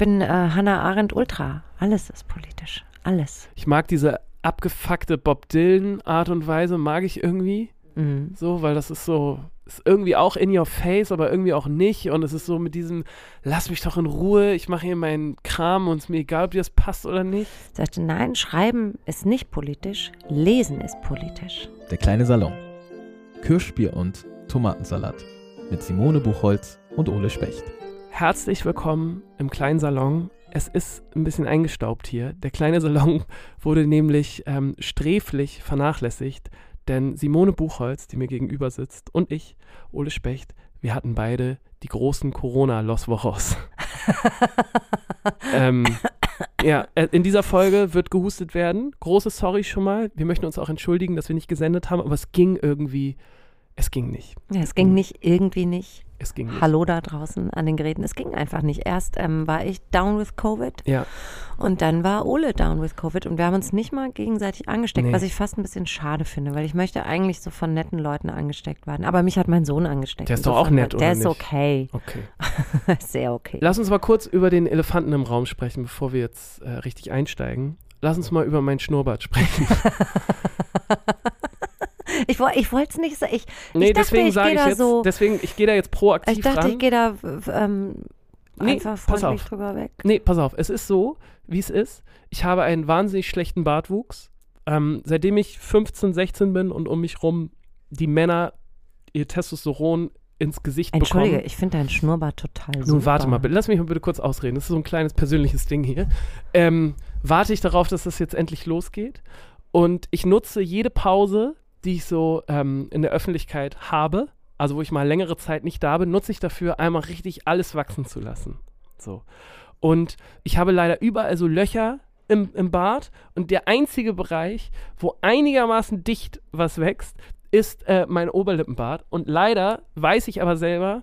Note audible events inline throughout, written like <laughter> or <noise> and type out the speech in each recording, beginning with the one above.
bin äh, Hannah Arendt Ultra. Alles ist politisch. Alles. Ich mag diese abgefuckte Bob Dylan Art und Weise, mag ich irgendwie. Mhm. So, weil das ist so, ist irgendwie auch in your face, aber irgendwie auch nicht. Und es ist so mit diesem, lass mich doch in Ruhe, ich mache hier meinen Kram und es ist mir egal, ob dir das passt oder nicht. Sagte, nein, Schreiben ist nicht politisch, Lesen ist politisch. Der kleine Salon. Kirschbier und Tomatensalat. Mit Simone Buchholz und Ole Specht. Herzlich willkommen im kleinen Salon. Es ist ein bisschen eingestaubt hier. Der kleine <laughs> Salon wurde nämlich ähm, sträflich vernachlässigt, denn Simone Buchholz, die mir gegenüber sitzt, und ich, Ole Specht, wir hatten beide die großen Corona-Los Wochos. <laughs> ähm, ja, äh, in dieser Folge wird gehustet werden. Große Sorry schon mal. Wir möchten uns auch entschuldigen, dass wir nicht gesendet haben, aber es ging irgendwie, es ging nicht. Ja, es ging nicht, irgendwie nicht. Es ging nicht. Hallo da draußen an den Geräten. Es ging einfach nicht. Erst ähm, war ich down with Covid Ja, und dann war Ole down with Covid und wir haben uns nicht mal gegenseitig angesteckt, Nee. was ich fast ein bisschen schade finde, weil ich möchte eigentlich so von netten Leuten angesteckt werden. Aber mich hat mein Sohn angesteckt. Der ist doch auch nett, war- Der oder ist nicht? okay. okay. <laughs> Sehr okay. Lass uns mal kurz über den Elefanten im Raum sprechen, bevor wir jetzt äh, richtig einsteigen. Lass uns mal über meinen Schnurrbart sprechen. <laughs> Ich, ich wollte es nicht sagen. Ich, nee, ich dachte, deswegen ich sage gehe ich da jetzt, so. deswegen, ich gehe da jetzt proaktiv Ich dachte, ran. ich gehe da ähm, Nee, einfach freundlich drüber weg. Nee, pass auf, es ist so, wie es ist. Ich habe einen wahnsinnig schlechten Bartwuchs. Ähm, seitdem ich 15, 16 bin und um mich rum die Männer ihr Testosteron ins Gesicht Entschuldige, bekommen. ich finde deinen Schnurrbart total super. Nun warte mal, bitte, lass mich mal bitte kurz ausreden. Das ist so ein kleines persönliches Ding hier. Ähm, warte ich darauf, dass das jetzt endlich losgeht. Und ich nutze jede Pause, die ich so ähm, in der Öffentlichkeit habe, also wo ich mal längere Zeit nicht da bin, nutze ich dafür, einmal richtig alles wachsen zu lassen. So. Und ich habe leider überall so Löcher im, im Bart und der einzige Bereich, wo einigermaßen dicht was wächst, ist äh, mein Oberlippenbart. Und leider weiß ich aber selber,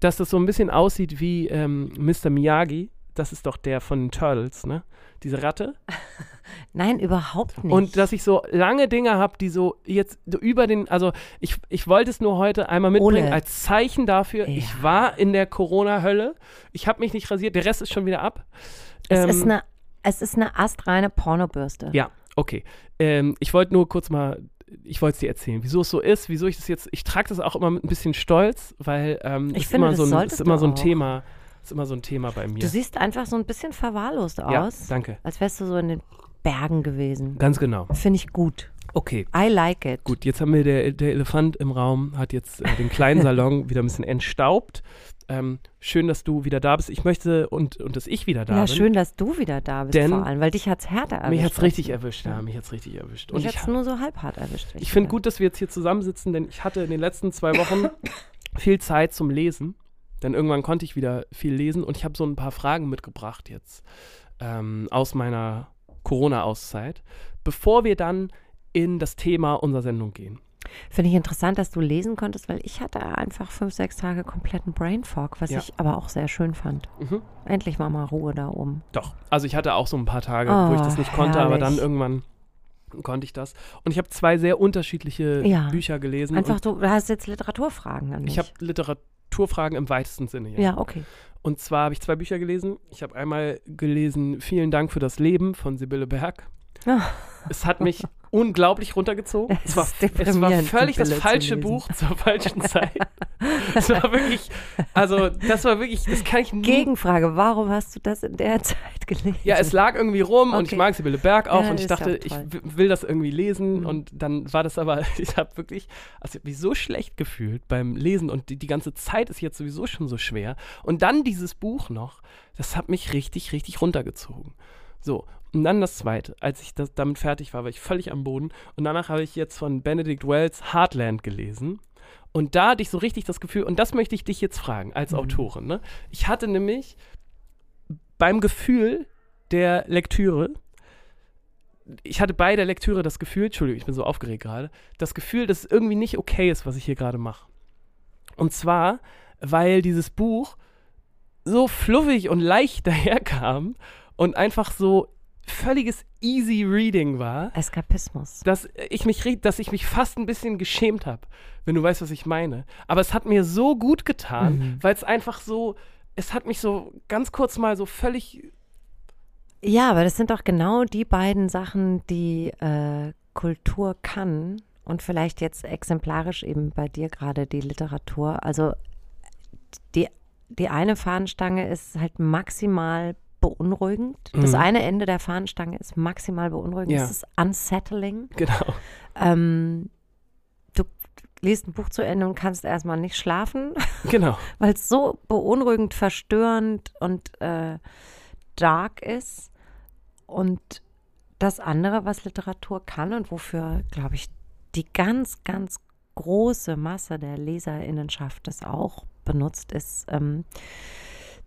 dass das so ein bisschen aussieht wie ähm, Mr. Miyagi. Das ist doch der von den Turtles, ne? Diese Ratte. <laughs> Nein, überhaupt nicht. Und dass ich so lange Dinge habe, die so jetzt so über den, also ich, ich wollte es nur heute einmal mitbringen Ole. als Zeichen dafür, ich Ja. war in der Corona-Hölle. Ich habe mich nicht rasiert, der Rest ist schon wieder ab. es, Ähm, ist eine, es ist eine astreine Pornobürste. Ja, okay. Ähm, ich wollte nur kurz mal, ich wollte es dir erzählen, wieso es so ist, wieso ich das jetzt, ich trage das auch immer mit ein bisschen Stolz, weil ähm, Ich ist finde, immer das so ein, ist immer so ein auch. Thema, ist immer so ein Thema bei mir. Du siehst einfach so ein bisschen verwahrlost ja, aus. danke. Als wärst du so in den Bergen gewesen. Ganz genau. Finde ich gut. Okay. I like it. Gut, jetzt haben wir der, der Elefant im Raum, hat jetzt äh, den kleinen <laughs> Salon wieder ein bisschen entstaubt. Ähm, schön, dass du wieder da bist. Ich möchte und, und dass ich wieder da Ja, bin. schön, dass du wieder da bist Denn vor allem, weil dich hat's härter erwischt. Mich hat's als richtig erwischt, ja, mich hat's richtig erwischt. Und Mich ich, hat's nur so halb hart erwischt. ich finde gut, dass wir jetzt hier zusammensitzen, denn ich hatte in den letzten zwei Wochen <laughs> viel Zeit zum Lesen. Denn irgendwann konnte ich wieder viel lesen und ich habe so ein paar Fragen mitgebracht jetzt ähm, aus meiner Corona-Auszeit, bevor wir dann in das Thema unserer Sendung gehen. Finde ich interessant, dass du lesen konntest, weil ich hatte einfach fünf, sechs Tage kompletten Brain Fog, was Ja. ich aber auch sehr schön fand. Mhm. Endlich war mal Ruhe da oben. Doch. Also ich hatte auch so ein paar Tage, Oh, wo ich das nicht konnte, aber dann herrlich. irgendwann konnte ich das. Und ich habe zwei sehr unterschiedliche Ja. Bücher gelesen. Einfach, du hast jetzt Literaturfragen an mich. ich habe Literaturfragen im weitesten Sinne. Ja. ja, okay. Und zwar habe ich zwei Bücher gelesen. Ich habe einmal gelesen Vielen Dank für das Leben von Sibylle Berg. Ah. Es hat mich <laughs> unglaublich runtergezogen. Es war, es war völlig das falsche. Buch zur falschen Zeit. <laughs> Es war wirklich, also das war wirklich, das kann ich nie Gegenfrage, warum hast du das in der Zeit gelesen? Ja, es lag irgendwie rum und ich Okay. mag Sibylle Berg auch Ja, und ich dachte, ich will das irgendwie lesen Mhm. und dann war das aber, <laughs> ich habe wirklich, also ich habe mich so schlecht gefühlt beim Lesen und die, die ganze Zeit ist jetzt sowieso schon so schwer und dann dieses Buch noch, das hat mich richtig, richtig runtergezogen. So, und dann das zweite, als ich das, damit fertig war, war ich völlig am Boden und danach habe ich jetzt von Benedict Wells Heartland gelesen und da hatte ich so richtig das Gefühl, und das möchte ich dich jetzt fragen als Mhm. Autorin, ne? Ich hatte nämlich beim Gefühl der Lektüre, ich hatte bei der Lektüre das Gefühl, Entschuldigung, ich bin so aufgeregt gerade, das Gefühl, dass es irgendwie nicht okay ist, was ich hier gerade mache. Und zwar, weil dieses Buch so fluffig und leicht <laughs> daherkam und einfach so völliges easy reading war, Eskapismus. dass ich mich, dass ich mich fast ein bisschen geschämt habe, wenn du weißt, was ich meine. Aber es hat mir so gut getan, Mhm. weil es einfach so, es hat mich so ganz kurz mal so völlig. Ja, aber das sind doch genau die beiden Sachen, die äh, Kultur kann und vielleicht jetzt exemplarisch eben bei dir gerade die Literatur. Also die, die eine Fahnenstange ist halt maximal beunruhigend. Das Mhm. eine Ende der Fahnenstange ist maximal beunruhigend. Ja. Das ist unsettling. Genau. Ähm, du liest ein Buch zu Ende und kannst erstmal nicht schlafen, <laughs> Genau. weil es so beunruhigend, verstörend und äh, dark ist. Und das andere, was Literatur kann und wofür, glaube ich, die ganz, ganz große Masse der Leserinnenschaft das auch benutzt, ist ähm,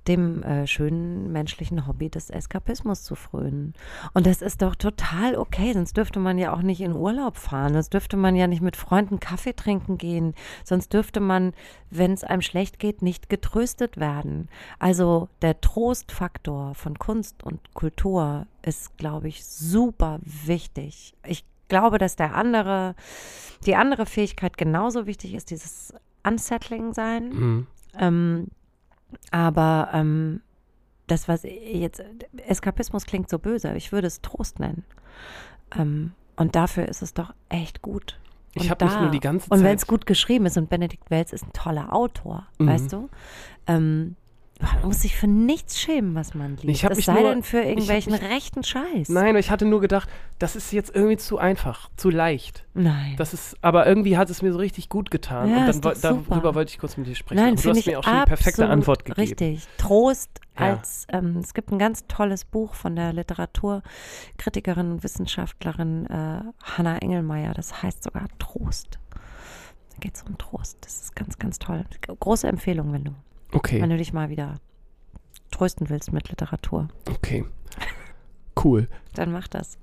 dem äh, schönen menschlichen Hobby des Eskapismus zu frönen. Und das ist doch total okay, sonst dürfte man ja auch nicht in Urlaub fahren, sonst dürfte man ja nicht mit Freunden Kaffee trinken gehen, sonst dürfte man, wenn es einem schlecht geht, nicht getröstet werden. Also der Trostfaktor von Kunst und Kultur ist, glaube ich, super wichtig. Ich glaube, dass der andere, die andere Fähigkeit genauso wichtig ist, dieses Unsettling sein. Mhm. Ähm, aber ähm, das, was jetzt, Eskapismus klingt so böse, ich würde es Trost nennen. Ähm, und dafür ist es doch echt gut. Ich Und habe mich nur die ganze Und wenn Zeit. es gut geschrieben ist und Benedikt Welz ist ein toller Autor, Mhm. weißt du? Ähm, man muss sich für nichts schämen, was man liest. Ich es sei nur- denn für ich irgendwelchen mich- rechten Scheiß. Nein, ich hatte nur gedacht, das ist jetzt irgendwie zu einfach, zu leicht. Nein. Das ist, aber irgendwie hat es mir so richtig gut getan. Ja, und dann, darüber wollte ich kurz mit dir sprechen. Nein, du hast ich mir auch schon die perfekte Antwort gegeben. Richtig. Trost Ja. als, ähm, es gibt ein ganz tolles Buch von der Literaturkritikerin und Wissenschaftlerin äh, Hanna Engelmeier, das heißt sogar Trost. Da geht es um Trost. Das ist ganz, ganz toll. Große Empfehlung, wenn du, Okay, wenn du dich mal wieder trösten willst mit Literatur. okay. Cool. Dann mach das.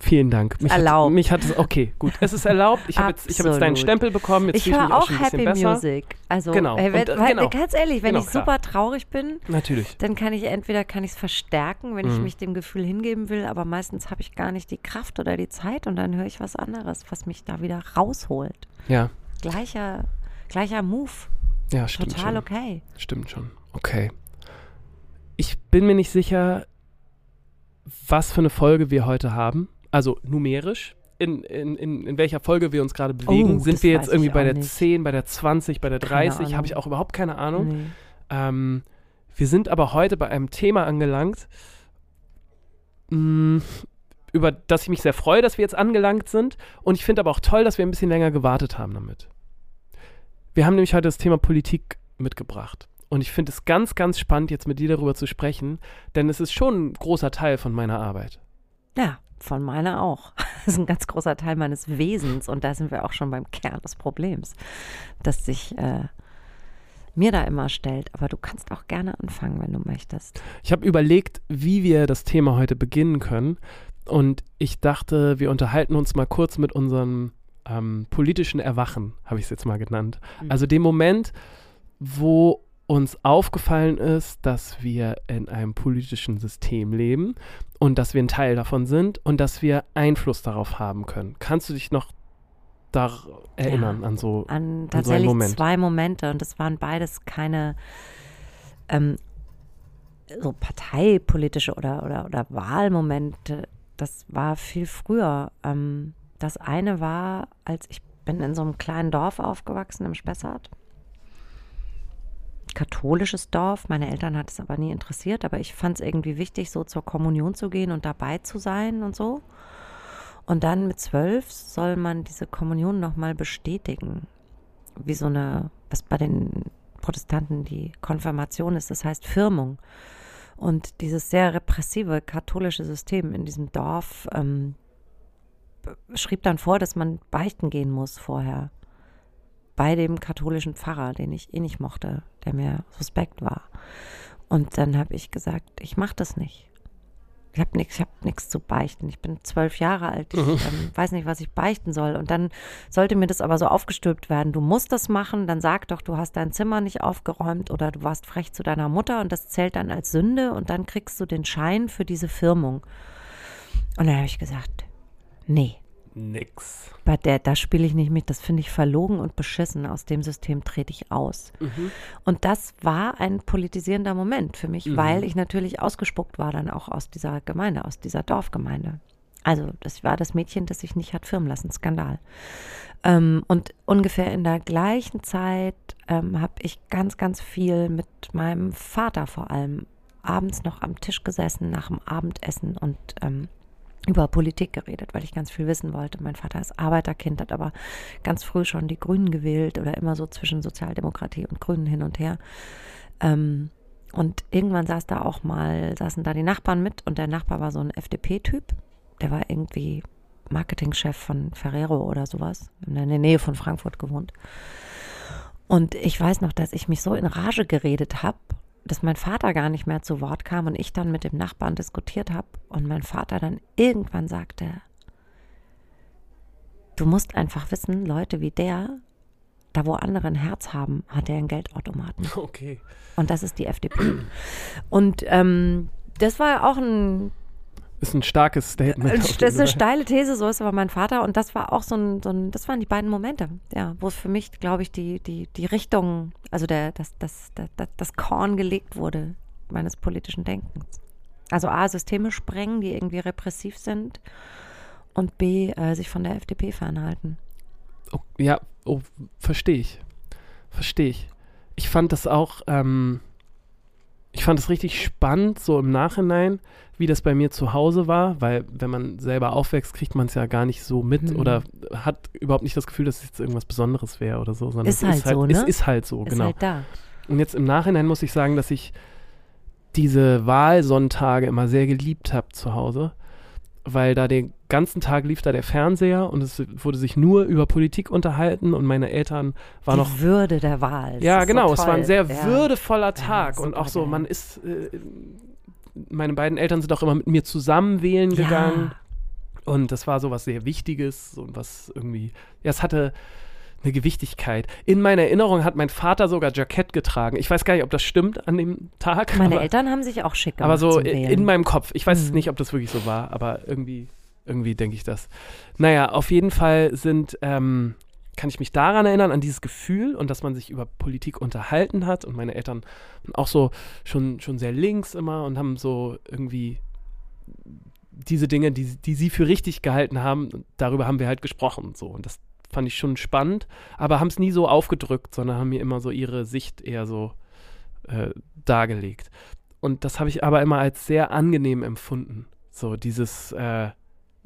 Vielen Dank. Mich Erlaubt. Hat, mich hat es, okay, gut. Es ist erlaubt. Ich habe jetzt, ich hab jetzt deinen. Stempel bekommen. Jetzt ich ich höre auch auch Happy. Music. Also, Genau. Ey, wenn, Und, äh, weil, genau. ganz ehrlich, wenn Genau, ich klar. super traurig bin, Natürlich. dann kann ich entweder kann ich es verstärken, wenn ich Mhm. mich dem Gefühl hingeben will, aber meistens habe ich gar nicht die Kraft oder die Zeit und dann höre ich was anderes, was mich da wieder rausholt. Ja, Gleicher, gleicher Move, ja, stimmt total schon. okay. Stimmt schon. Okay. Ich bin mir nicht sicher, was für eine Folge wir heute haben. Also numerisch. In, in, in, in welcher Folge wir uns gerade bewegen. Oh, Sind wir jetzt irgendwie bei der nicht. 10, bei der 20, bei der Keine 30? Habe ich auch überhaupt keine Ahnung. Nee. Ähm, wir sind aber heute bei einem Thema angelangt, mh, über das ich mich sehr freue, dass wir jetzt angelangt sind. Und ich finde aber auch toll, dass wir ein bisschen länger gewartet haben damit. Wir haben nämlich heute das Thema Politik mitgebracht. Und ich finde es ganz, ganz spannend, jetzt mit dir darüber zu sprechen, denn es ist schon ein großer Teil von meiner Arbeit. Ja, von meiner auch. <laughs> Das ist ein ganz großer Teil meines Wesens und da sind wir auch schon beim Kern des Problems, das sich äh, mir da immer stellt. Aber du kannst auch gerne anfangen, wenn du möchtest. Ich habe überlegt, wie wir das Thema heute beginnen können. Und ich dachte, wir unterhalten uns mal kurz mit unserem ähm, politischen Erwachen, habe ich es jetzt mal genannt. Mhm. Also dem Moment, wo uns aufgefallen ist, dass wir in einem politischen System leben und dass wir ein Teil davon sind und dass wir Einfluss darauf haben können. Kannst du dich noch da erinnern an so An so einen tatsächlich Moment. zwei Momente und das waren beides keine ähm, so parteipolitische oder, oder, oder Wahlmomente. Das war viel früher. Ähm, das eine war, als ich bin in so einem kleinen Dorf aufgewachsen im Spessart. Katholisches Dorf. Meine Eltern hat es aber nie interessiert, aber ich fand es irgendwie wichtig, so zur Kommunion zu gehen und dabei zu sein und so. Und dann mit zwölf soll man diese Kommunion nochmal bestätigen. Wie so eine, was bei den Protestanten die Konfirmation ist, das heißt Firmung. Und dieses sehr repressive katholische System in diesem Dorf ähm, schrieb dann vor, dass man beichten gehen muss vorher. Bei dem katholischen Pfarrer, den ich eh nicht mochte, der mir suspekt war. Und dann habe ich gesagt, ich mache das nicht. Ich habe nichts hab nix zu beichten. Ich bin zwölf Jahre alt. Ich <laughs> ähm, weiß nicht, was ich beichten soll. Und dann sollte mir das aber so aufgestülpt werden. Du musst das machen. Dann sag doch, du hast dein Zimmer nicht aufgeräumt oder du warst frech zu deiner Mutter und das zählt dann als Sünde und dann kriegst du den Schein für diese Firmung. Und dann habe ich gesagt, nee, nix. Bei der, da spiele ich nicht mit. Das finde ich verlogen und beschissen. Aus dem System trete ich aus. Mhm. Und das war ein politisierender Moment für mich, Mhm. weil ich natürlich ausgespuckt war dann auch aus dieser Gemeinde, aus dieser Dorfgemeinde. Also das war das Mädchen, das sich nicht hat firmen lassen. Skandal. Ähm, und ungefähr in der gleichen Zeit ähm, habe ich ganz, ganz viel mit meinem Vater vor allem abends noch am Tisch gesessen nach dem Abendessen und ähm, über Politik geredet, weil ich ganz viel wissen wollte. Mein Vater ist Arbeiterkind, hat aber ganz früh schon die Grünen gewählt oder immer so zwischen Sozialdemokratie und Grünen hin und her. Ähm, und irgendwann saß da auch mal, saßen da die Nachbarn mit und der Nachbar war so ein FDP-Typ. Der war irgendwie Marketingchef von Ferrero oder sowas, in der Nähe von Frankfurt gewohnt. Und ich weiß noch, dass ich mich so in Rage geredet habe, dass mein Vater gar nicht mehr zu Wort kam und ich dann mit dem Nachbarn diskutiert habe und mein Vater dann irgendwann sagte, du musst einfach wissen, Leute wie der, da wo andere ein Herz haben, hat er einen Geldautomaten. <laughs> Okay. Und das ist die FDP. Und ähm, das war auch ein Ist ein starkes Statement. das auf ist eine steile These, so ist aber mein Vater. Und das war auch so ein, so ein das waren die beiden Momente, ja, wo es für mich, glaube ich, die, die, die Richtung, also der, das, das, das, das, das Korn gelegt wurde meines politischen Denkens. Also A, Systeme sprengen, die irgendwie repressiv sind und B, äh, sich von der FDP fernhalten. Oh, ja, oh, verstehe ich. Verstehe ich. Ich fand das auch, ähm, ich fand es richtig spannend, so im Nachhinein, wie das bei mir zu Hause war, weil wenn man selber aufwächst, kriegt man es ja gar nicht so mit Mhm. oder hat überhaupt nicht das Gefühl, dass es jetzt irgendwas Besonderes wäre oder so, sondern Ist es halt ist halt so, ne? Es ist halt so, Ist genau. halt da. Und jetzt im Nachhinein muss ich sagen, dass ich diese Wahlsonntage immer sehr geliebt habe zu Hause, weil da den ganzen Tag lief da der Fernseher und es wurde sich nur über Politik unterhalten und meine Eltern waren die noch Würde der Wahl. Ja, ist so genau. es war ein sehr Ja. würdevoller Tag und super auch so, man ist, äh, meine beiden Eltern sind auch immer mit mir zusammen wählen gegangen und das war so was sehr Wichtiges und was irgendwie, ja, es hatte eine Gewichtigkeit. In meiner Erinnerung hat mein Vater sogar Jackett getragen. Ich weiß gar nicht, ob das stimmt an dem Tag. Meine aber, Eltern haben sich auch schick gemacht. aber so in, in meinem Kopf. Ich weiß Mhm. nicht, ob das wirklich so war, aber irgendwie, irgendwie denke ich das. Naja, auf jeden Fall sind, ähm, kann ich mich daran erinnern, an dieses Gefühl und dass man sich über Politik unterhalten hat und meine Eltern waren auch so schon, schon sehr links immer und haben so irgendwie diese Dinge, die, die sie für richtig gehalten haben, darüber haben wir halt gesprochen und so. Und das fand ich schon spannend, aber haben es nie so aufgedrückt, sondern haben mir immer so ihre Sicht eher so äh, dargelegt. Und das habe ich aber immer als sehr angenehm empfunden. So dieses, äh,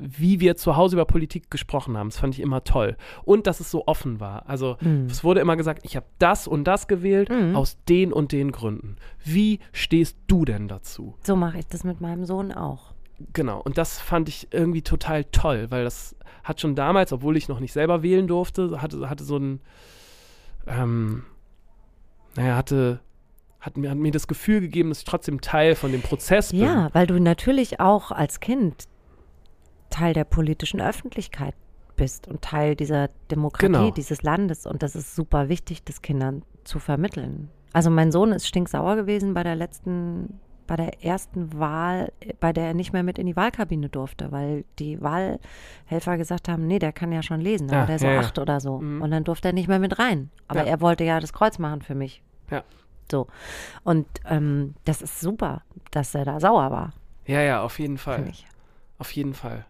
wie wir zu Hause über Politik gesprochen haben, das fand ich immer toll. Und dass es so offen war. Also Mhm. es wurde immer gesagt, ich habe das und das gewählt Mhm. aus den und den Gründen. Wie stehst du denn dazu? So mache ich das mit meinem Sohn auch. Genau, und das fand ich irgendwie total toll, weil das hat schon damals, obwohl ich noch nicht selber wählen durfte, hatte, hatte so ein, ähm, naja, hatte, hat mir, hat mir das Gefühl gegeben, dass ich trotzdem Teil von dem Prozess bin. Ja, weil du natürlich auch als Kind Teil der politischen Öffentlichkeit bist und Teil dieser Demokratie Genau. dieses Landes. Und das ist super wichtig, das Kindern zu vermitteln. Also mein Sohn ist stinksauer gewesen bei der letzten, bei der ersten Wahl, bei der er nicht mehr mit in die Wahlkabine durfte, weil die Wahlhelfer gesagt haben, nee, der kann ja schon lesen, da Ja, war der so ja, ja. acht oder so. Mhm. Und dann durfte er nicht mehr mit rein. Aber Ja. er wollte ja das Kreuz machen für mich. Ja. So. Und ähm, das ist super, dass er da sauer war, ja, ja, auf jeden Fall. Auf jeden Fall.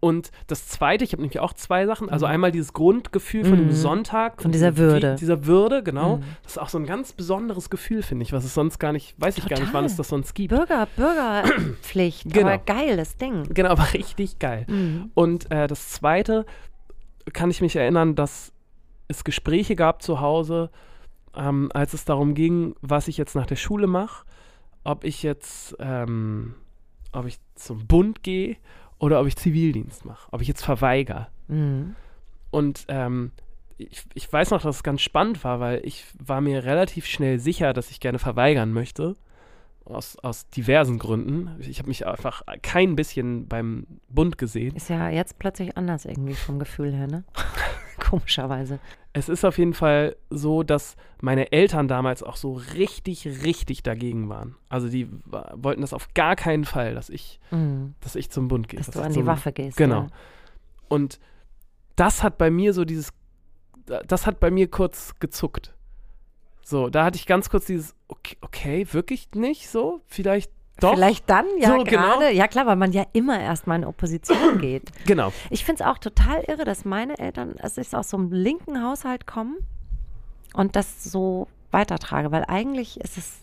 Und das Zweite, ich habe nämlich auch zwei Sachen. Also Mhm. einmal dieses Grundgefühl von dem Mhm. Sonntag. Von dieser Würde. Dieser Würde, genau. Mhm. Das ist auch so ein ganz besonderes Gefühl, finde ich, was es sonst gar nicht, weiß ich gar nicht, wann es das sonst gibt. Bürger, Bürgerpflicht. Genau. Aber geiles Ding. Genau, aber richtig geil. Mhm. Und äh, das Zweite kann ich mich erinnern, dass es Gespräche gab zu Hause, ähm, als es darum ging, was ich jetzt nach der Schule mache, ob ich jetzt, ähm, ob ich zum Bund gehe oder ob ich Zivildienst mache, ob ich jetzt verweigere. Mhm. Und ähm, ich, ich weiß noch, dass es ganz spannend war, weil ich war mir relativ schnell sicher, dass ich gerne verweigern möchte. Aus, aus diversen Gründen. Ich habe mich einfach kein bisschen beim Bund gesehen. Ist ja jetzt plötzlich anders irgendwie vom Gefühl her, ne? <laughs> Komischerweise. Es ist auf jeden Fall so, dass meine Eltern damals auch so richtig, richtig dagegen waren. Also die wollten das auf gar keinen Fall, dass ich, Mhm. dass ich zum Bund gehe. Dass Das du an die Waffe gehst. Genau. Ja. Und das hat bei mir so dieses, das hat bei mir kurz gezuckt. So, da hatte ich ganz kurz dieses, okay, okay wirklich nicht so? Vielleicht doch? Vielleicht dann, ja, So, gerade. genau. Ja, klar, weil man ja immer erstmal in Opposition <clears throat> geht. Genau. Ich finde es auch total irre, dass meine Eltern, also ich aus so einem linken Haushalt kommen und das so weitertrage, weil eigentlich ist es,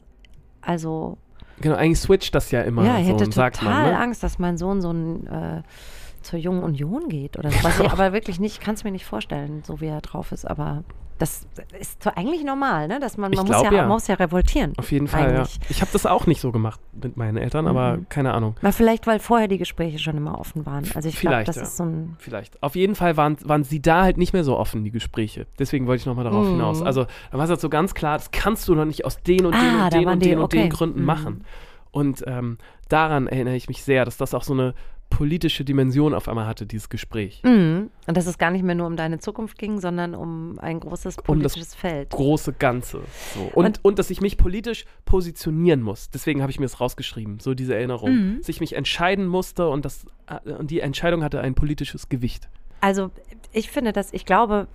also, Genau, eigentlich switcht das ja immer ja, ich so, hätte total man. Ne? Angst, dass mein Sohn so ein, äh, zur Jungen Union geht oder so. Was ich <laughs> aber wirklich nicht, kann es mir nicht vorstellen, so wie er drauf ist, aber das ist so eigentlich normal, ne? Dass man, man glaub, muss, ja, ja. man muss ja revoltieren. Auf jeden Fall, ja. Ich habe das auch nicht so gemacht mit meinen Eltern, aber Mhm. keine Ahnung. Mal vielleicht, weil vorher die Gespräche schon immer offen waren. Also ich glaube, das ja. ist so ein. Vielleicht. Auf jeden Fall waren, waren sie da halt nicht mehr so offen, die Gespräche. Deswegen wollte ich nochmal darauf Mhm. hinaus. Also, da war es halt so ganz klar, das kannst du doch nicht aus den und den Ah, und den und die- den und den okay. Gründen Mhm. machen. Und ähm, daran erinnere ich mich sehr, dass das auch so eine politische Dimension auf einmal hatte, dieses Gespräch. Mhm. Und dass es gar nicht mehr nur um deine Zukunft ging, sondern um ein großes Um das politisches Feld. Große Ganze. So. Und, Und- und, dass ich mich politisch positionieren muss. Deswegen habe ich mir das rausgeschrieben, so diese Erinnerung. Mhm. Dass ich mich entscheiden musste und, das, äh, und die Entscheidung hatte ein politisches Gewicht. Also ich finde das, ich glaube,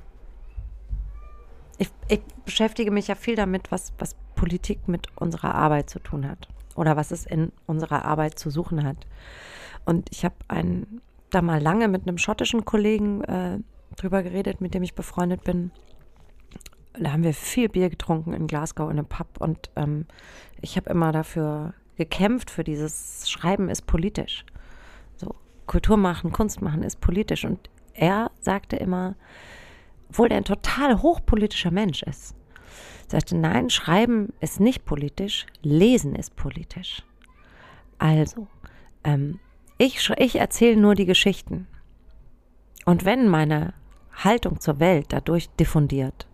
ich, ich beschäftige mich ja viel damit, was, was Politik mit unserer Arbeit zu tun hat oder was es in unserer Arbeit zu suchen hat. Und ich habe einen, da mal lange mit einem schottischen Kollegen äh, drüber geredet, mit dem ich befreundet bin. Da haben wir viel Bier getrunken in Glasgow in einem Pub und ähm, ich habe immer dafür gekämpft, für dieses Schreiben ist politisch. So, Kultur machen, Kunst machen ist politisch. Und er sagte immer, obwohl er ein total hochpolitischer Mensch ist, sagte, nein, Schreiben ist nicht politisch, Lesen ist politisch. Also, ähm, ich, ich erzähle nur die Geschichten. Und wenn meine Haltung zur Welt dadurch diffundiert,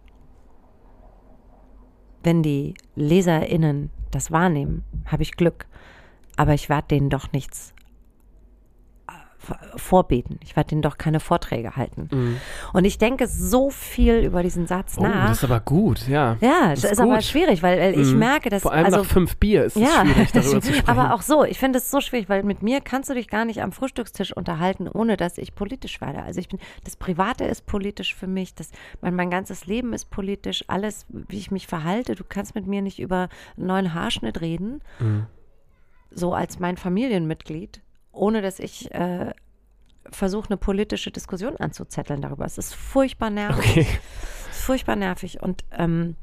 wenn die LeserInnen das wahrnehmen, habe ich Glück. Aber ich werde denen doch nichts vorbeten. Ich werde denen doch keine Vorträge halten. Und ich denke so viel über diesen Satz Oh, nach. das ist aber gut, ja. ja, das das ist, aber schwierig, weil, weil ich Mhm. merke, dass Vor allem also nach fünf Bier ist es ja, schwierig, <laughs> darüber zu sprechen. aber auch so, ich finde es so schwierig, weil mit mir kannst du dich gar nicht am Frühstückstisch unterhalten, ohne dass ich politisch werde. Also ich bin, das Private ist politisch für mich, das, mein, mein ganzes Leben ist politisch, alles, wie ich mich verhalte. Du kannst mit mir nicht über einen neuen Haarschnitt reden, Mhm. so als mein Familienmitglied, ohne dass ich äh, versuche, eine politische Diskussion anzuzetteln darüber. Es ist furchtbar nervig. Okay. Es ist furchtbar nervig. Und ähm,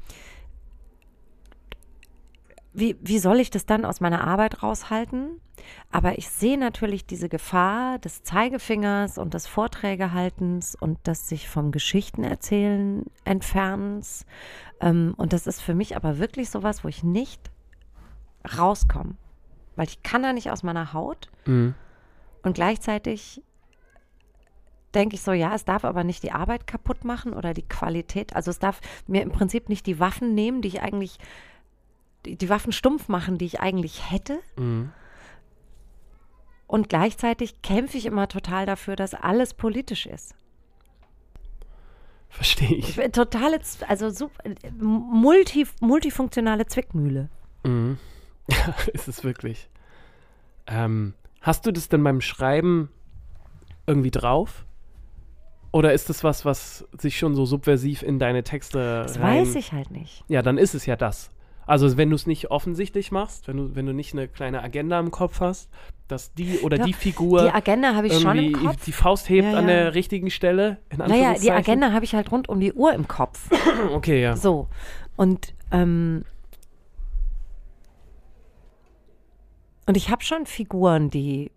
wie, wie soll ich das dann aus meiner Arbeit raushalten? Aber ich sehe natürlich diese Gefahr des Zeigefingers und des Vorträgehaltens und des sich vom Geschichtenerzählen entfernens. Ähm, und das ist für mich aber wirklich sowas, wo ich nicht rauskomme. Weil ich kann da nicht aus meiner Haut. Mhm. Und gleichzeitig denke ich so, ja, es darf aber nicht die Arbeit kaputt machen oder die Qualität. Also es darf mir im Prinzip nicht die Waffen nehmen, die ich eigentlich, die, die Waffen stumpf machen, die ich eigentlich hätte. Mhm. Und gleichzeitig kämpfe ich immer total dafür, dass alles politisch ist. Verstehe Ich ich. bin totale, also super, multi, multifunktionale Zwickmühle. Mhm. <laughs> Ja, ist es wirklich. Ähm, hast du das denn beim Schreiben irgendwie drauf? Oder ist das was, was sich schon so subversiv in deine Texte Das rein... weiß ich halt nicht. Ja, dann ist es ja das. Also wenn du es nicht offensichtlich machst, wenn du, wenn du nicht eine kleine Agenda im Kopf hast, dass die oder Ja, die Figur Die Agenda habe ich schon im Kopf. die Faust hebt Ja, an ja. der richtigen Stelle. In Naja, die. Agenda habe ich halt rund um die Uhr im Kopf. <clears throat> Okay, ja. So. Und, ähm, und ich habe schon Figuren, die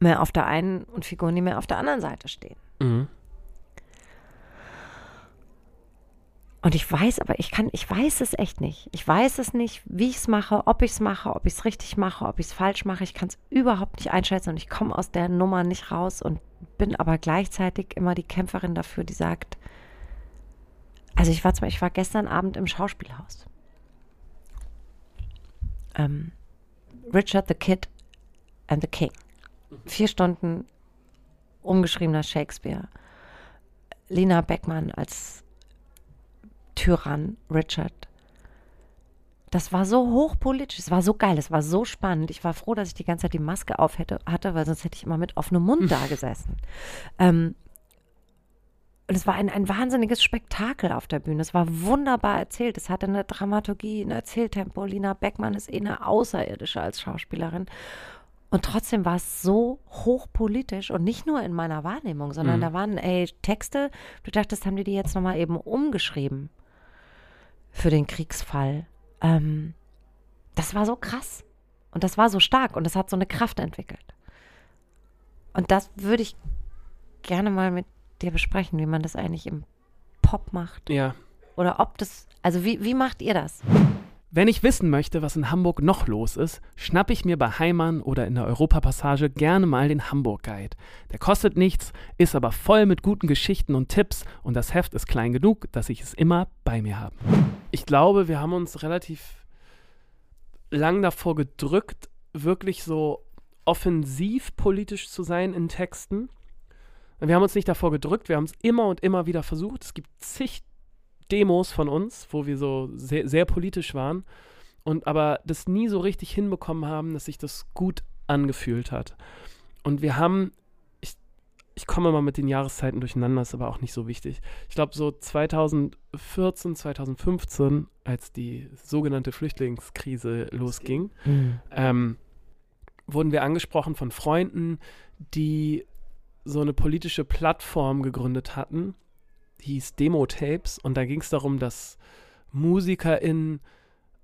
mehr auf der einen und Figuren, die mehr auf der anderen Seite stehen. Mhm. Und ich weiß, aber ich kann, ich weiß es echt nicht. Ich weiß es nicht, wie ich es mache, ob ich es mache, ob ich es richtig mache, ob ich es falsch mache. Ich kann es überhaupt nicht einschätzen und ich komme aus der Nummer nicht raus und bin aber gleichzeitig immer die Kämpferin dafür, die sagt, also ich war zum Beispiel, ich war gestern Abend im Schauspielhaus. Ähm, Richard the Kid and the King. Vier Stunden umgeschriebener Shakespeare. Lena Beckmann als Tyrann Richard. das war so hochpolitisch, es war so geil, es war so spannend. Ich war froh, dass ich die ganze Zeit die Maske auf hätte, hatte, weil sonst hätte ich immer mit offenem Mund da <laughs> gesessen. Ähm, und es war ein, ein wahnsinniges Spektakel auf der Bühne. Es war wunderbar erzählt. Es hatte eine Dramaturgie, ein Erzähltempo. Lina Beckmann ist eh eine Außerirdische als Schauspielerin. Und trotzdem war es so hochpolitisch und nicht nur in meiner Wahrnehmung, sondern Mhm. da waren ey, Texte, du dachtest, haben die die jetzt nochmal eben umgeschrieben für den Kriegsfall. Ähm, das war so krass und das war so stark und das hat so eine Kraft entwickelt. Und das würde ich gerne mal mit dir besprechen, wie man das eigentlich im Pop macht. Ja. Oder ob das, also wie, wie macht ihr das? Wenn ich wissen möchte, was in Hamburg noch los ist, schnappe ich mir bei Heimann oder in der Europapassage gerne mal den Hamburg Guide. Der kostet nichts, ist aber voll mit guten Geschichten und Tipps und das Heft ist klein genug, dass ich es immer bei mir habe. Ich glaube, wir haben uns relativ lang davor gedrückt, wirklich so offensiv politisch zu sein in Texten. Wir haben uns nicht davor gedrückt, wir haben es immer und immer wieder versucht. Es gibt zig Demos von uns, wo wir so sehr, sehr politisch waren und aber das nie so richtig hinbekommen haben, dass sich das gut angefühlt hat. Und wir haben, ich, ich komme mal mit den Jahreszeiten durcheinander, ist aber auch nicht so wichtig. Ich glaube, so 2014, 2015, als die sogenannte Flüchtlingskrise losging, ähm, wurden wir angesprochen von Freunden, die so eine politische Plattform gegründet hatten, die hieß Demo-Tapes und da ging es darum, dass MusikerInnen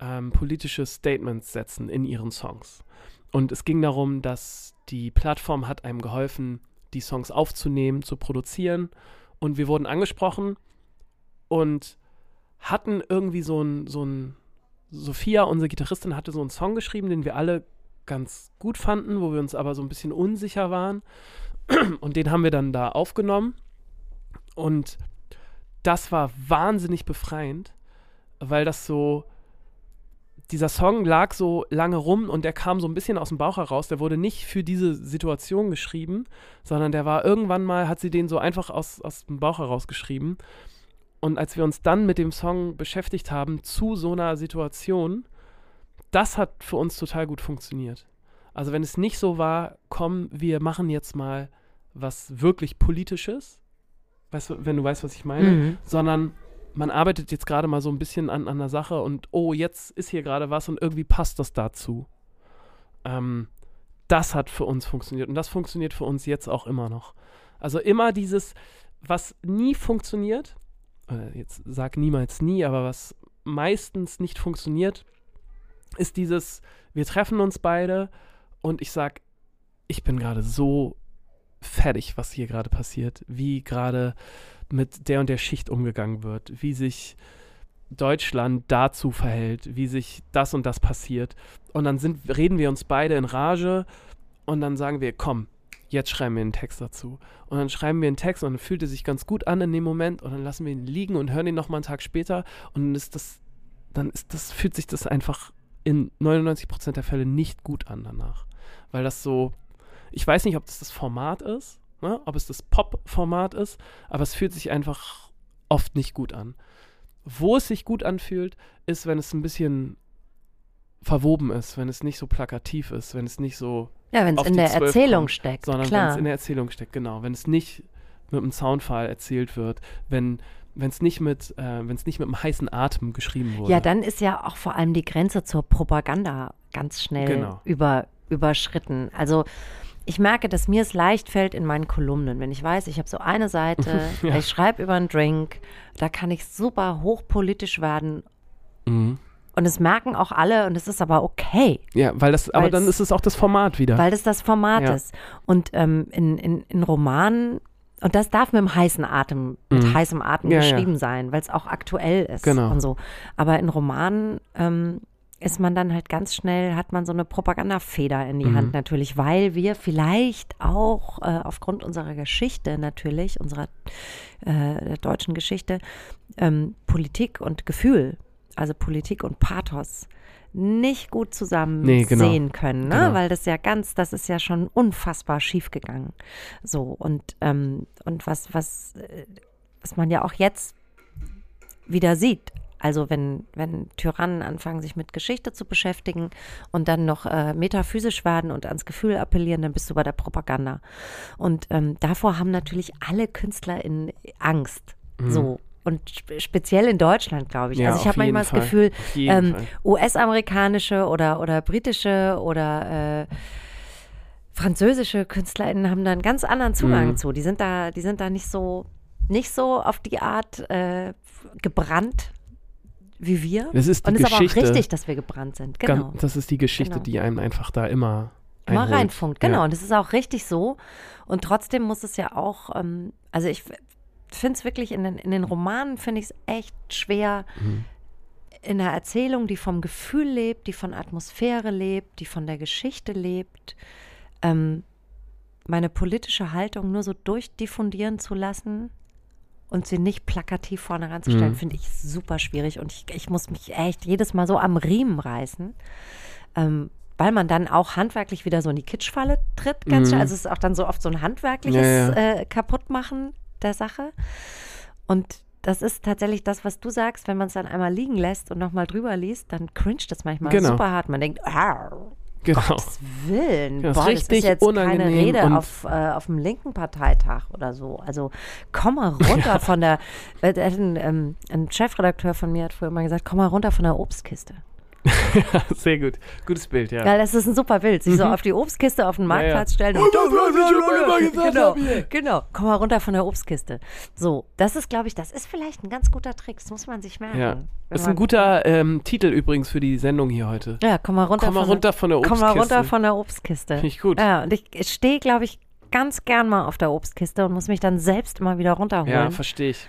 ähm, politische Statements setzen in ihren Songs. Und es ging darum, dass die Plattform hat einem geholfen, die Songs aufzunehmen, zu produzieren und wir wurden angesprochen und hatten irgendwie so ein, so ein Sophia, unsere Gitarristin, hatte so einen Song geschrieben, den wir alle ganz gut fanden, wo wir uns aber so ein bisschen unsicher waren. <clears throat> Und den haben wir dann da aufgenommen. Und das war wahnsinnig befreiend, weil das so, dieser Song lag so lange rum und der kam so ein bisschen aus dem Bauch heraus. Der wurde nicht für diese Situation geschrieben, sondern der war irgendwann mal, hat sie den so einfach aus, aus dem Bauch heraus geschrieben. Und als wir uns dann mit dem Song beschäftigt haben zu so einer Situation, das hat für uns total gut funktioniert. Also wenn es nicht so war, komm, wir machen jetzt mal was wirklich Politisches, weißt du, wenn du weißt, was ich meine, Mhm. sondern man arbeitet jetzt gerade mal so ein bisschen an, an der Sache und oh, jetzt ist hier gerade was und irgendwie passt das dazu. Ähm, das hat für uns funktioniert und das funktioniert für uns jetzt auch immer noch. Also immer dieses, was nie funktioniert, jetzt sag niemals nie, aber was meistens nicht funktioniert, ist dieses, wir treffen uns beide und ich sag, ich bin gerade so fertig, was hier gerade passiert, wie gerade mit der und der Schicht umgegangen wird, wie sich Deutschland dazu verhält, wie sich das und das passiert. Und dann sind, reden wir uns beide in Rage und dann sagen wir, komm, jetzt schreiben wir einen Text dazu. Und dann schreiben wir einen Text und dann fühlt er sich ganz gut an in dem Moment und dann lassen wir ihn liegen und hören ihn nochmal einen Tag später und dann ist das, dann ist das, fühlt sich das einfach in 99% der Fälle nicht gut an danach. Weil das so, ich weiß nicht, ob das das Format ist, ne? ob es das Pop-Format ist, aber es fühlt sich einfach oft nicht gut an. Wo es sich gut anfühlt, ist, wenn es ein bisschen verwoben ist, wenn es nicht so plakativ ist, wenn es nicht so, Ja, wenn es in der Erzählung kommt, steckt, sondern wenn es in der Erzählung steckt, genau. Wenn es nicht mit einem Soundfall erzählt wird, wenn wenn es nicht mit äh, wenn es nicht mit einem heißen Atem geschrieben wurde. Ja, dann ist ja auch vor allem die Grenze zur Propaganda ganz schnell Genau. über, überschritten. Also ich merke, dass mir es leicht fällt in meinen Kolumnen, wenn ich weiß, ich habe so eine Seite, <laughs> Ja. ich schreibe über einen Drink, da kann ich super hochpolitisch werden Mhm. und es merken auch alle und es ist aber okay. Ja, weil das, aber dann ist es auch das Format wieder. weil das das Format Ja. ist. Und ähm, in, in, in Romanen, und das darf mit dem heißen Atem, mit Mhm. heißem Atem ja. geschrieben sein, weil es auch aktuell ist Genau. und so. Aber in Romanen ähm, ist man dann halt ganz schnell, hat man so eine Propagandafeder in die Mhm. Hand natürlich, weil wir vielleicht auch äh, aufgrund unserer Geschichte natürlich, unserer äh, der deutschen Geschichte, ähm, Politik und Gefühl, also Politik und Pathos, nicht gut zusammen Nee, genau. sehen können, ne? Genau. weil das ja ganz, das ist ja schon unfassbar schief gegangen. So und ähm, und was was äh, was man ja auch jetzt wieder sieht Also wenn, wenn Tyrannen anfangen, sich mit Geschichte zu beschäftigen und dann noch äh, metaphysisch werden und ans Gefühl appellieren, dann bist du bei der Propaganda. Und ähm, davor haben natürlich alle Künstler in Angst. Mhm. So. Und spe- speziell in Deutschland, glaube ich. Ja, also ich habe manchmal jeden das Fall. Gefühl, ähm, Fall. US-amerikanische oder, oder britische oder äh, französische KünstlerInnen haben da einen ganz anderen Zugang Mhm. zu. Die sind da, die sind da nicht so, nicht so auf die Art äh, gebrannt wie wir. Das ist die Und es ist aber auch richtig, dass wir gebrannt sind. Genau. Das ist die Geschichte, Genau. die einem einfach da immer Immer einholt. reinfunkt, genau. Ja. Und das ist auch richtig so. Und trotzdem muss es ja auch, ähm, also ich finde es wirklich in den, in den Romanen, finde ich es echt schwer, Mhm. in einer Erzählung, die vom Gefühl lebt, die von Atmosphäre lebt, die von der Geschichte lebt, ähm, meine politische Haltung nur so durchdiffundieren zu lassen und sie nicht plakativ vorne ranzustellen, Mhm. finde ich super schwierig. Und ich, ich muss mich echt jedes Mal so am Riemen reißen, ähm, weil man dann auch handwerklich wieder so in die Kitschfalle tritt. Ganz Mhm. schnell. Also es ist auch dann so oft so ein handwerkliches Ja, ja. Äh, Kaputtmachen der Sache. Und das ist tatsächlich das, was du sagst, wenn man es dann einmal liegen lässt und nochmal drüber liest, dann cringet das manchmal Genau. super hart. Man denkt, ah, Genau. Gottes Willen, Ja, ist boah, das richtig ist jetzt keine unangenehm Rede und- auf, äh, auf dem linken Parteitag oder so. Also komm mal runter <laughs> von der, äh, ein, ähm, ein Chefredakteur von mir hat früher mal gesagt, komm mal runter von der Obstkiste. <laughs> Sehr gut. Gutes Bild, ja. Weil das ist ein super Bild, sich so auf die Obstkiste auf den Mhm. Ja, ja. Marktplatz stellen und Und das, was ich schon immer gesagt genau, habe genau, komm mal runter von der Obstkiste. So, das ist, glaube ich, das ist vielleicht ein ganz guter Trick, das muss man sich merken. Ja. Das ist ein guter ähm, Titel übrigens für die Sendung hier heute. Ja, komm mal runter, Komm mal von, runter von der Komm mal runter Obstkiste. von der Obstkiste. Finde ich gut. Ja, und ich stehe, glaube ich, ganz gern mal auf der Obstkiste und muss mich dann selbst immer wieder runterholen, Ja, verstehe ich.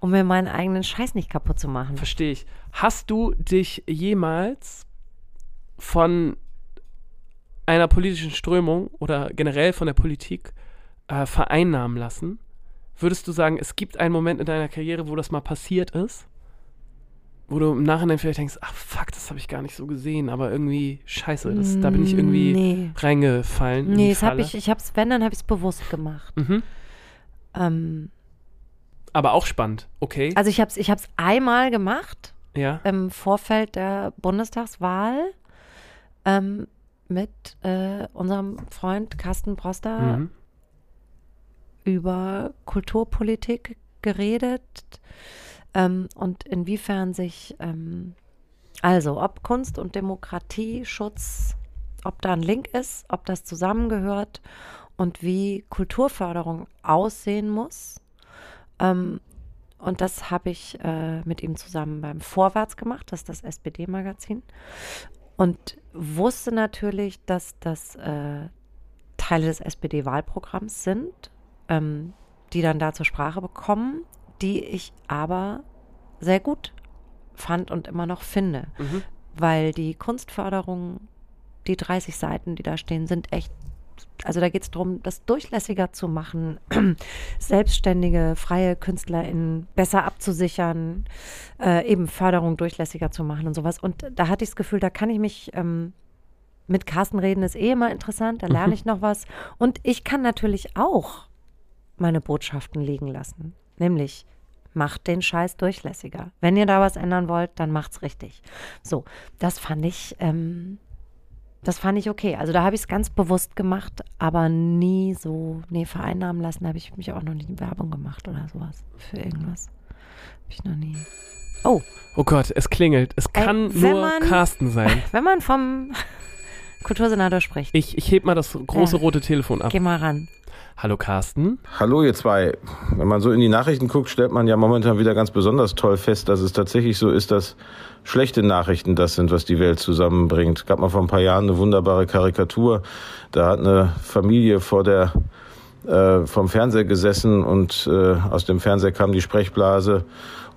Um mir meinen eigenen Scheiß nicht kaputt zu machen. Verstehe ich. Hast du dich jemals von einer politischen Strömung oder generell von der Politik äh, vereinnahmen lassen? Würdest du sagen, es gibt einen Moment in deiner Karriere, wo das mal passiert ist? Wo du im Nachhinein vielleicht denkst, ach fuck, das habe ich gar nicht so gesehen, aber irgendwie scheiße, das, da bin ich irgendwie Nee, reingefallen. in nee das habe ich, ich habe es, wenn, dann habe ich es bewusst gemacht. Mhm. Ähm, Aber auch spannend, okay. also ich habe es ich hab's einmal gemacht ja. im Vorfeld der Bundestagswahl ähm, mit äh, unserem Freund Carsten Proster Mhm. über Kulturpolitik geredet ähm, und inwiefern sich, ähm, also ob Kunst und Demokratieschutz, ob da ein Link ist, ob das zusammengehört und wie Kulturförderung aussehen muss. Ähm, und das habe ich äh, mit ihm zusammen beim Vorwärts gemacht, das ist das SPD-Magazin. Und wusste natürlich, dass das äh, Teile des SPD-Wahlprogramms sind, ähm, die dann da zur Sprache bekommen, die ich aber sehr gut fand und immer noch finde. Mhm. Weil die Kunstförderung, die 30 Seiten, die da stehen, sind echt, also da geht es darum, das durchlässiger zu machen, <clears throat> selbstständige, freie KünstlerInnen besser abzusichern, äh, eben Förderung durchlässiger zu machen und sowas. Und da hatte ich das Gefühl, da kann ich mich ähm, mit Carsten reden, ist eh immer interessant, da lerne ich noch was. Und ich kann natürlich auch meine Botschaften liegen lassen. Nämlich, macht den Scheiß durchlässiger. Wenn ihr da was ändern wollt, dann macht's richtig. So, das fand ich, ähm, das fand ich okay. Also da habe ich es ganz bewusst gemacht, aber nie so, nee, vereinnahmen lassen habe ich mich auch noch nicht in Werbung gemacht oder sowas. Für irgendwas. Habe ich noch nie. Oh, Oh Gott, es klingelt. Es Ey, kann wenn nur man- Carsten sein. <laughs> wenn man vom Kultursenator spricht, Ich, ich heb mal das große Ja. rote Telefon ab. geh mal ran. Hallo Carsten. Hallo ihr zwei. Wenn man so in die Nachrichten guckt, stellt man ja momentan wieder ganz besonders toll fest, dass es tatsächlich so ist, dass schlechte Nachrichten das sind, was die Welt zusammenbringt. Gab mal vor ein paar Jahren eine wunderbare Karikatur. Da hat eine Familie vor der äh, vom Fernseher gesessen und äh, aus dem Fernseher kam die Sprechblase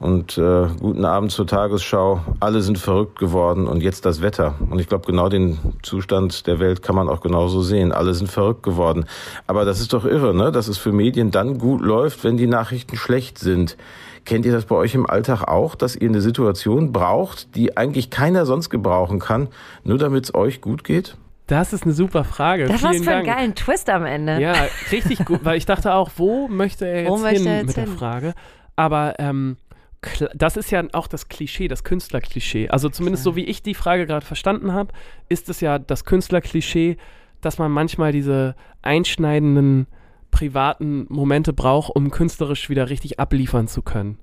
und äh, guten Abend zur Tagesschau. Alle sind verrückt geworden und jetzt das Wetter. Und ich glaube, genau den Zustand der Welt kann man auch genauso sehen. Alle sind verrückt geworden. Aber das ist doch irre, ne? dass es für Medien dann gut läuft, wenn die Nachrichten schlecht sind. Kennt ihr das bei euch im Alltag auch, dass ihr eine Situation braucht, die eigentlich keiner sonst gebrauchen kann, nur damit es euch gut geht? Das ist eine super Frage. Das war's für einen Dank. geilen Twist am Ende. Ja, richtig gut, weil ich dachte auch, wo möchte er <laughs> jetzt Wo möchte hin er jetzt mit der hin? Frage? Aber ähm, das ist ja auch das Klischee, das Künstlerklischee. Also zumindest so wie ich die Frage gerade verstanden habe, ist es ja das Künstlerklischee, dass man manchmal diese einschneidenden privaten Momente braucht, um künstlerisch wieder richtig abliefern zu können.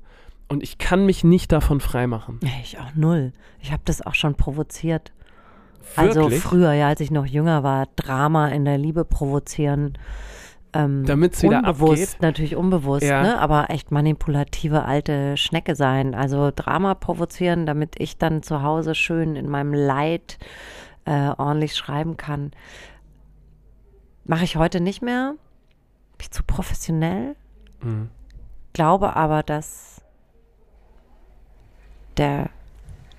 Und ich kann mich nicht davon freimachen. Ich auch null. Ich habe das auch schon provoziert. Also Wirklich? früher, ja, als ich noch jünger war, Drama in der Liebe provozieren. Ähm, Damit's wieder unbewusst, abgeht? natürlich unbewusst, Ja. ne? aber echt manipulative alte Schnecke sein. Also Drama provozieren, damit ich dann zu Hause schön in meinem Leid äh, ordentlich schreiben kann. Mache ich heute nicht mehr. Bin ich zu professionell. Mhm. Glaube aber, dass der,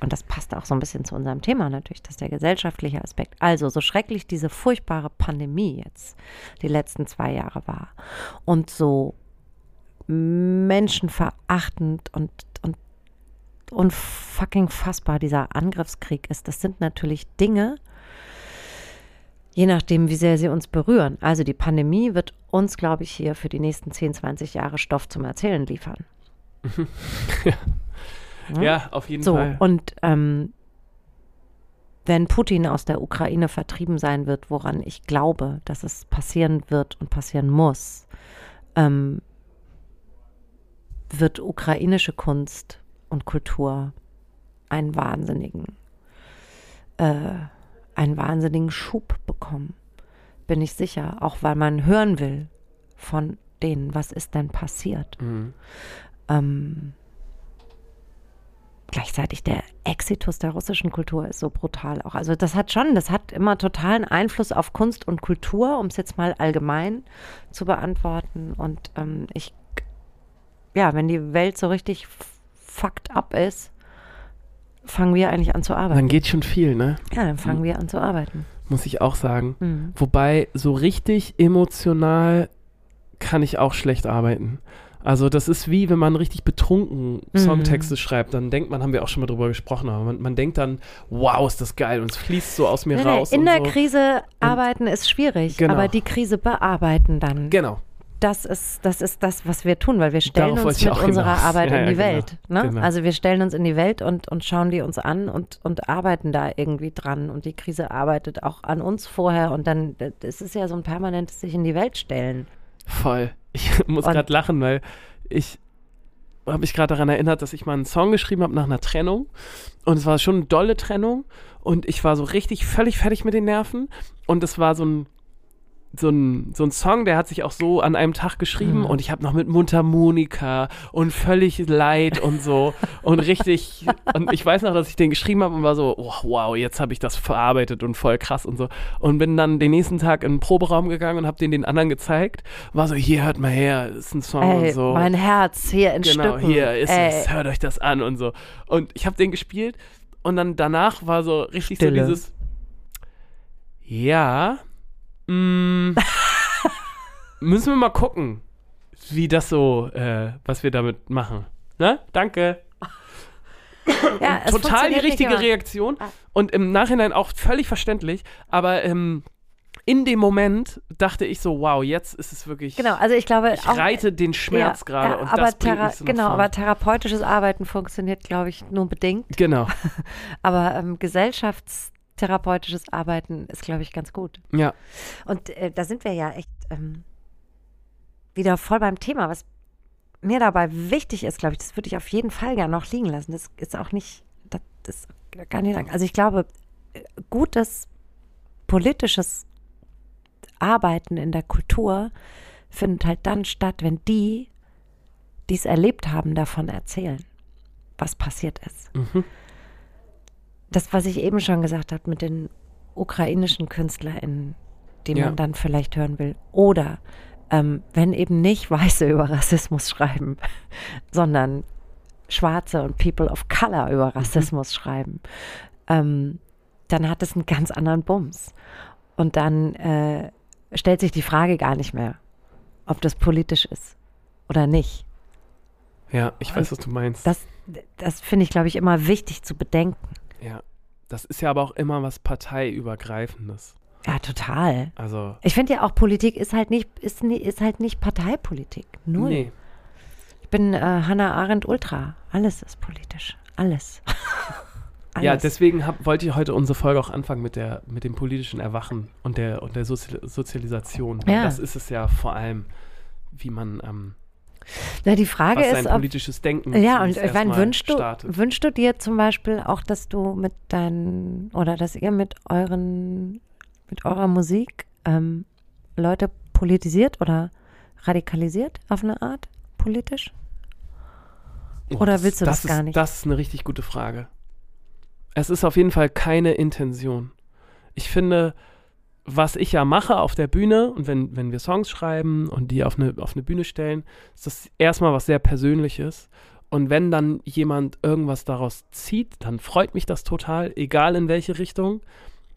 und das passt auch so ein bisschen zu unserem Thema natürlich, dass der gesellschaftliche Aspekt, also so schrecklich diese furchtbare Pandemie jetzt die letzten zwei Jahre war und so menschenverachtend und, und unfucking fassbar dieser Angriffskrieg ist, das sind natürlich Dinge, je nachdem, wie sehr sie uns berühren. Also die Pandemie wird uns, glaube ich, hier für die nächsten 10, 20 Jahre Stoff zum Erzählen liefern. <laughs> <laughs> Ja. Ja, auf jeden So, Fall. und ähm, wenn Putin aus der Ukraine vertrieben sein wird, woran ich glaube, dass es passieren wird und passieren muss, ähm, wird ukrainische Kunst und Kultur einen wahnsinnigen, äh, einen wahnsinnigen Schub bekommen. Bin ich sicher, auch weil man hören will von denen, was ist denn passiert. Mhm. Ähm, gleichzeitig der Exitus der russischen Kultur ist so brutal auch. Also das hat schon, das hat immer totalen Einfluss auf Kunst und Kultur, um es jetzt mal allgemein zu beantworten. Und ähm, ich, ja, wenn die Welt so richtig fucked up ist, fangen wir eigentlich an zu arbeiten. Dann geht schon viel, ne? Ja, dann fangen wir an zu arbeiten. Muss ich auch sagen. Mhm. Wobei, so richtig emotional kann ich auch schlecht arbeiten. Also das ist wie, wenn man richtig betrunken Mhm. Songtexte schreibt, dann denkt man, haben wir auch schon mal drüber gesprochen, aber man, man denkt dann, wow, ist das geil und es fließt so aus mir Nee, raus. in der so. Krise arbeiten ist schwierig, Genau. aber die Krise bearbeiten dann. Genau. das ist, das ist das, was wir tun, weil wir stellen Darauf uns mit unserer hinaus. Arbeit Ja, in ja, die genau. Welt. Ne? Genau. Also wir stellen uns in die Welt und, und schauen die uns an und, und arbeiten da irgendwie dran. Und die Krise arbeitet auch an uns vorher und dann, es ist ja so ein permanentes sich in die Welt stellen. Voll. Ich <laughs> muss gerade lachen, weil ich habe mich gerade daran erinnert, dass ich mal einen Song geschrieben habe nach einer Trennung. Und es war schon eine dolle Trennung. Und ich war so richtig völlig fertig mit den Nerven. Und es war so ein, so ein, so ein Song, der hat sich auch so an einem Tag geschrieben. Mhm. Und ich habe noch mit Mundharmonika und völlig leid und so. und richtig. Und ich weiß noch, dass ich den geschrieben habe und war so, oh, wow, jetzt habe ich das verarbeitet und voll krass und so. Und bin dann den nächsten Tag in den Proberaum gegangen und habe den den anderen gezeigt. War so, hier, hört mal her, ist ein Song Ey, und so. mein Herz hier in Genau, Stücken. hier ist Ey. es, hört euch das an und so. Und ich habe den gespielt und dann danach war so richtig Stille. so dieses, ja, mm, müssen wir mal gucken, wie das so, äh, was wir damit machen. Ne? Danke. Ja, Total die richtige. Reaktion Ah. und im Nachhinein auch völlig verständlich, aber ähm, in dem Moment dachte ich so, wow, jetzt ist es wirklich, Genau, also ich glaube ich auch, reite den Schmerz ja, gerade ja, und aber das bringt mich so Genau, aber therapeutisches Arbeiten funktioniert, glaube ich, nur bedingt. Genau, <laughs> Aber ähm, gesellschaftstherapeutisches Arbeiten ist, glaube ich, ganz gut. ja. Und äh, da sind wir ja echt ähm, wieder voll beim Thema. Was mir dabei wichtig ist, glaube ich, das würde ich auf jeden Fall gerne noch liegen lassen. Das ist auch nicht, das ist gar nicht lang. Also ich glaube, äh, gutes politisches Arbeiten in der Kultur findet halt dann statt, wenn die, die es erlebt haben, davon erzählen, was passiert ist Mhm. Das, was ich eben schon gesagt habe mit den ukrainischen KünstlerInnen, die Ja. man dann vielleicht hören will. Oder ähm, wenn eben nicht Weiße über Rassismus <laughs> schreiben, sondern Schwarze und People of Color über Rassismus schreiben, ähm, dann hat es einen ganz anderen Bums. Und dann äh, stellt sich die Frage gar nicht mehr, ob das politisch ist oder nicht. Ja, ich weiß, was du meinst. Das, das finde ich, glaube ich, immer wichtig zu bedenken. Ja. Das ist ja aber auch immer was parteiübergreifendes. Ja, total. Also, Ich finde ja auch Politik ist halt nicht ist, ist halt nicht Parteipolitik. Null. nee. Ich bin äh, Hannah Arendt Ultra. Alles ist politisch. Alles. <laughs> Alles. Ja, deswegen hab, wollte ich heute unsere Folge auch anfangen mit, der, mit dem politischen Erwachen und der, und der Sozi Sozialisation. Ja. Das ist es ja vor allem, wie man ähm, Na, die Frage was sein ist, ob, politisches Denken Ja, und ich meine, wünschst du, startet. wünschst du dir zum Beispiel auch, dass du mit deinen oder dass ihr mit euren, mit eurer Musik ähm, Leute politisiert oder radikalisiert auf eine Art politisch? Oh, oder willst du das ist, gar nicht? Das ist eine richtig gute Frage. Es ist auf jeden Fall keine Intention. Ich finde, was ich ja mache auf der Bühne und wenn, wenn wir Songs schreiben und die auf eine, auf eine Bühne stellen, ist das erstmal was sehr Persönliches. Und wenn dann jemand irgendwas daraus zieht, dann freut mich das total, egal in welche Richtung.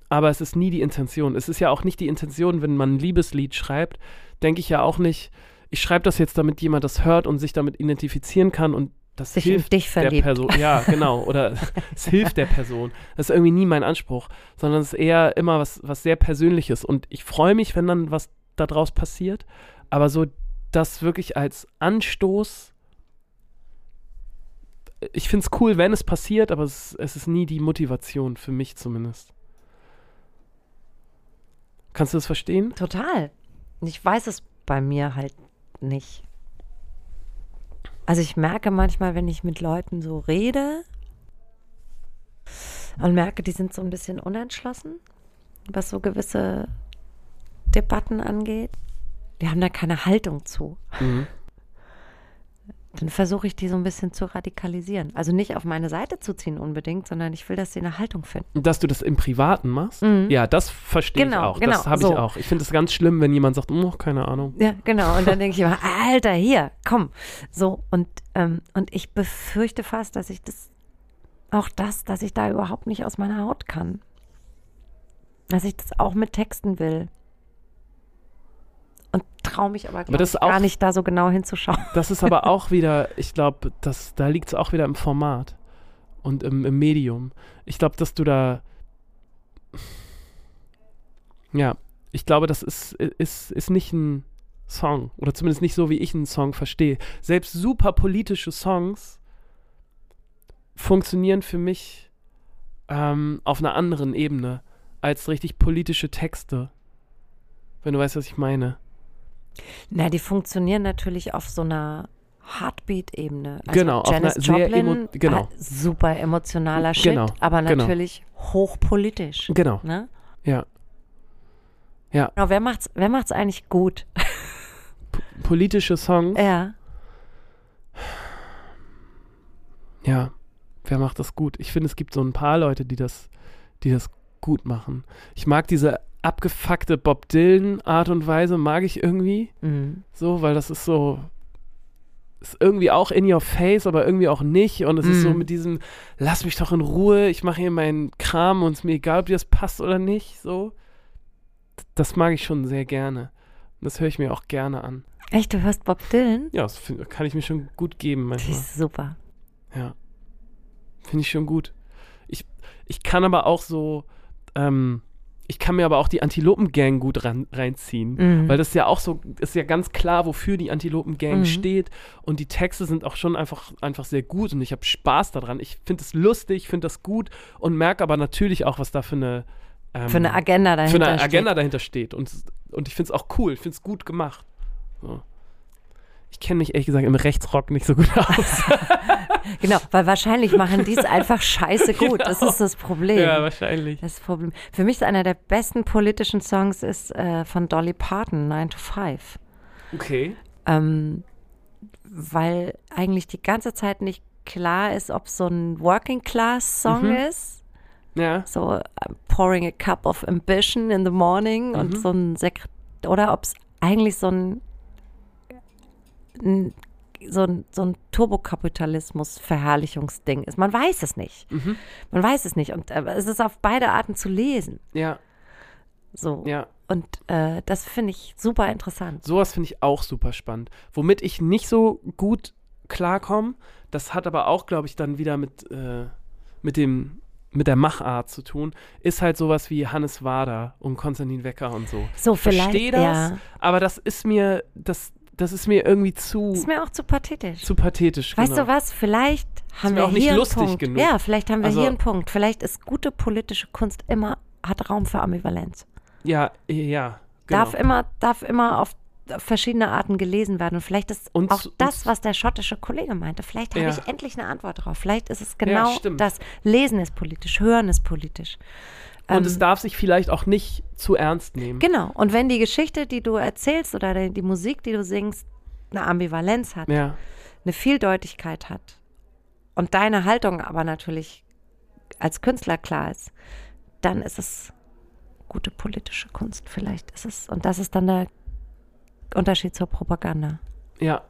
Aber es ist nie die Intention. Es ist ja auch nicht die Intention, wenn man ein Liebeslied schreibt, denke ich ja auch nicht, ich schreibe das jetzt, damit jemand das hört und sich damit identifizieren kann und das Sich hilft dich der verliebt. Person. Ja, genau. Oder <laughs> es hilft der Person. Das ist irgendwie nie mein Anspruch, sondern es ist eher immer was, was sehr Persönliches. Und ich freue mich, wenn dann was daraus passiert. Aber so das wirklich als Anstoß. Ich finde es cool, wenn es passiert, aber es, es ist nie die Motivation, für mich zumindest. Kannst du das verstehen? Total. Ich weiß es bei mir halt nicht. Also ich merke manchmal, wenn ich mit Leuten so rede und merke, die sind so ein bisschen unentschlossen, was so gewisse Debatten angeht. Die haben da keine Haltung zu. Mhm. Dann versuche ich die so ein bisschen zu radikalisieren. Also nicht auf meine Seite zu ziehen unbedingt, sondern ich will, dass sie eine Haltung finden. Dass du das im Privaten machst? Mhm. Ja, das verstehe Genau, ich auch. genau, das habe so. ich auch. Ich finde es ganz schlimm, wenn jemand sagt, oh, keine Ahnung. Ja, genau. Und dann denke ich immer, Alter, hier, komm. So, und, ähm, und ich befürchte fast, dass ich das, auch das, dass ich da überhaupt nicht aus meiner Haut kann. Dass ich das auch mit Texten will. Traue mich aber, ist auch- gar nicht da so genau hinzuschauen. Das ist aber auch <laughs> wieder, ich glaube, da liegt es auch wieder im Format und im, im Medium. Ich glaube, dass du da. Ja, ich glaube, das ist, ist, ist nicht ein Song. Oder zumindest nicht so, wie ich einen Song verstehe. Selbst super politische Songs funktionieren für mich ähm, auf einer anderen Ebene als richtig politische Texte. Wenn du weißt, was ich meine. Na, die funktionieren natürlich auf so einer Heartbeat-Ebene. Also Genau, auf Janis einer sehr Joplin emo- genau. super emotionaler Shit, Genau, aber genau. natürlich hochpolitisch. Genau, Ne? ja. Ja, Genau, wer macht's, wer macht's eigentlich gut? politische Songs. Ja. Ja, wer macht das gut? Ich finde, es gibt so ein paar Leute, die das, die das gut machen. Ich mag diese abgefuckte Bob Dylan Art und Weise, mag ich irgendwie Mhm. so, weil das ist so ist irgendwie auch in your face, aber irgendwie auch nicht und es ist so Mhm. mit diesem lass mich doch in Ruhe, ich mache hier meinen Kram und es mir egal, ob dir das passt oder nicht, so. Das mag ich schon sehr gerne. Und das höre ich mir auch gerne an. Echt, du hörst Bob Dylan? Ja, das find, kann ich mir schon gut geben manchmal. ist super. Ja. Finde ich schon gut. Ich, ich kann aber auch so, ähm, ich kann mir aber auch die Antilopen-Gang gut ran, reinziehen. Mhm. Weil das ist ja auch so, ist ja ganz klar, wofür die Antilopen-Gang Mhm. steht. Und die Texte sind auch schon einfach, einfach sehr gut und ich habe Spaß daran. Ich finde es lustig, finde das gut und merke aber natürlich auch, was da für eine, ähm, Für eine Agenda für dahinter eine steht. Agenda dahinter steht. Und, und ich finde es auch cool, ich finde es gut gemacht. So. Ich kenne mich ehrlich gesagt im Rechtsrock nicht so gut aus. <laughs> <laughs> Genau, weil wahrscheinlich machen die es <laughs> einfach scheiße gut. Das Genau. ist das Problem. ja, wahrscheinlich. Das Problem. Für mich ist einer der besten politischen Songs ist äh, von Dolly Parton, 9 to 5. Okay. Ähm, weil eigentlich die ganze Zeit nicht klar ist, ob so ein Working Class Song Mhm. ist. Ja. So I'm pouring a cup of ambition in the morning und Mhm. so ein Sekret oder ob es eigentlich so ein, ein so ein, so ein Turbokapitalismus-Verherrlichungsding ist. Man weiß es nicht. Mhm. Man weiß es nicht. Und äh, es ist auf beide Arten zu lesen. Ja, So. ja. Und äh, das finde ich super interessant. Sowas finde ich auch super spannend. Womit ich nicht so gut klarkomme, das hat aber auch, glaube ich, dann wieder mit, äh, mit dem mit der Machart zu tun, ist halt sowas wie Hannes Wader und Konstantin Wecker und so. So, Ich verstehe vielleicht. das, Ja. aber das ist mir, das, das ist mir irgendwie zu, Das ist mir auch zu pathetisch. zu pathetisch. Weißt genau. du was? Vielleicht haben mir wir auch nicht hier lustig einen Punkt. genug. Ja, vielleicht haben wir Also- hier einen Punkt. Vielleicht ist gute politische Kunst immer hat Raum für Ambivalenz. Ja, ja. Genau. Darf immer darf immer auf verschiedene Arten gelesen werden. Und vielleicht ist Und- auch das, und- was der schottische Kollege meinte. Vielleicht habe Ja. ich endlich eine Antwort drauf. Vielleicht ist es genau stimmt. das. Lesen ist politisch, Hören ist politisch. Und Ähm, es darf sich vielleicht auch nicht zu ernst nehmen. Genau. Und wenn die Geschichte, die du erzählst oder die, die Musik, die du singst, eine Ambivalenz hat, Ja, eine Vieldeutigkeit hat und deine Haltung aber natürlich als Künstler klar ist, dann ist es gute politische Kunst. Vielleicht ist es, und das ist dann der Unterschied zur Propaganda. ja.